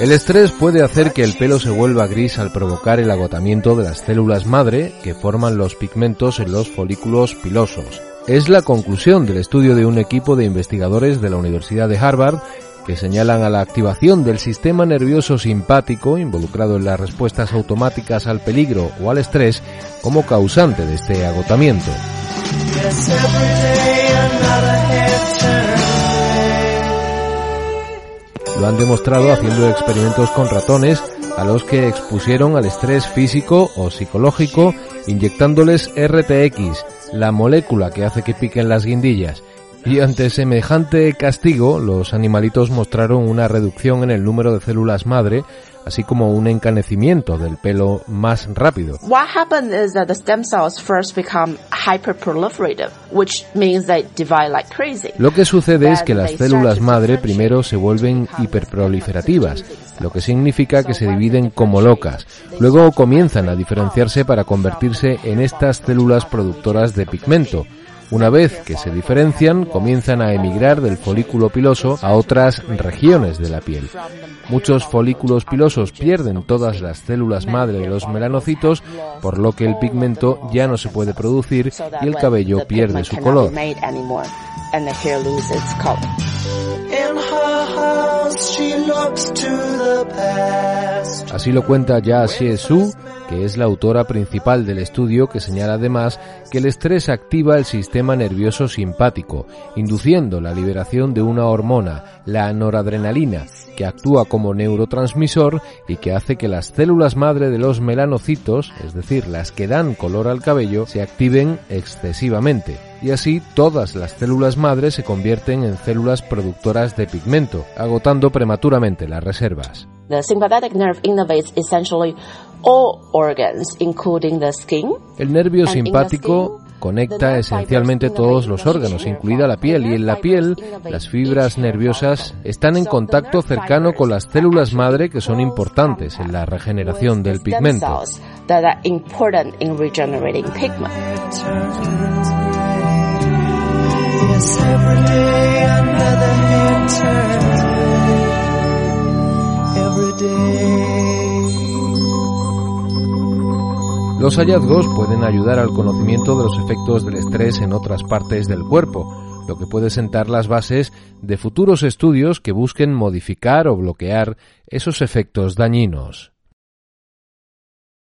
El estrés puede hacer que el pelo se vuelva gris al provocar el agotamiento de las células madre que forman los pigmentos en los folículos pilosos. Es la conclusión del estudio de un equipo de investigadores de la Universidad de Harvard que señalan a la activación del sistema nervioso simpático involucrado en las respuestas automáticas al peligro o al estrés como causante de este agotamiento. Lo han demostrado haciendo experimentos con ratones a los que expusieron al estrés físico o psicológico inyectándoles RTX, la molécula que hace que piquen las guindillas, y ante semejante castigo, los animalitos mostraron una reducción en el número de células madre, así como un encanecimiento del pelo más rápido. What happens is that the stem cells first become hyperproliferative, which means they divide like crazy. Lo que sucede es que las células madre primero se vuelven hiperproliferativas, lo que significa que se dividen como locas. Luego comienzan a diferenciarse para convertirse en estas células productoras de pigmento una vez que se diferencian, comienzan a emigrar del folículo piloso a otras regiones de la piel. Muchos folículos pilosos pierden todas las células madre de los melanocitos, por lo que el pigmento ya no se puede producir y el cabello pierde su color. Así lo cuenta Ya Xie-su, es la autora principal del estudio que señala además que el estrés activa el sistema nervioso simpático, induciendo la liberación de una hormona, la noradrenalina, que actúa como neurotransmisor y que hace que las células madre de los melanocitos, es decir, las que dan color al cabello, se activen excesivamente. Y así todas las células madre se convierten en células productoras de pigmento, agotando prematuramente las reservas. El nervio simpático conecta esencialmente todos los órganos, incluida la piel, y en la piel las fibras nerviosas están en contacto cercano con las células madre que son importantes en la regeneración del pigmento. Los hallazgos pueden ayudar al conocimiento de los efectos del estrés en otras partes del cuerpo, lo que puede sentar las bases de futuros estudios que busquen modificar o bloquear esos efectos dañinos.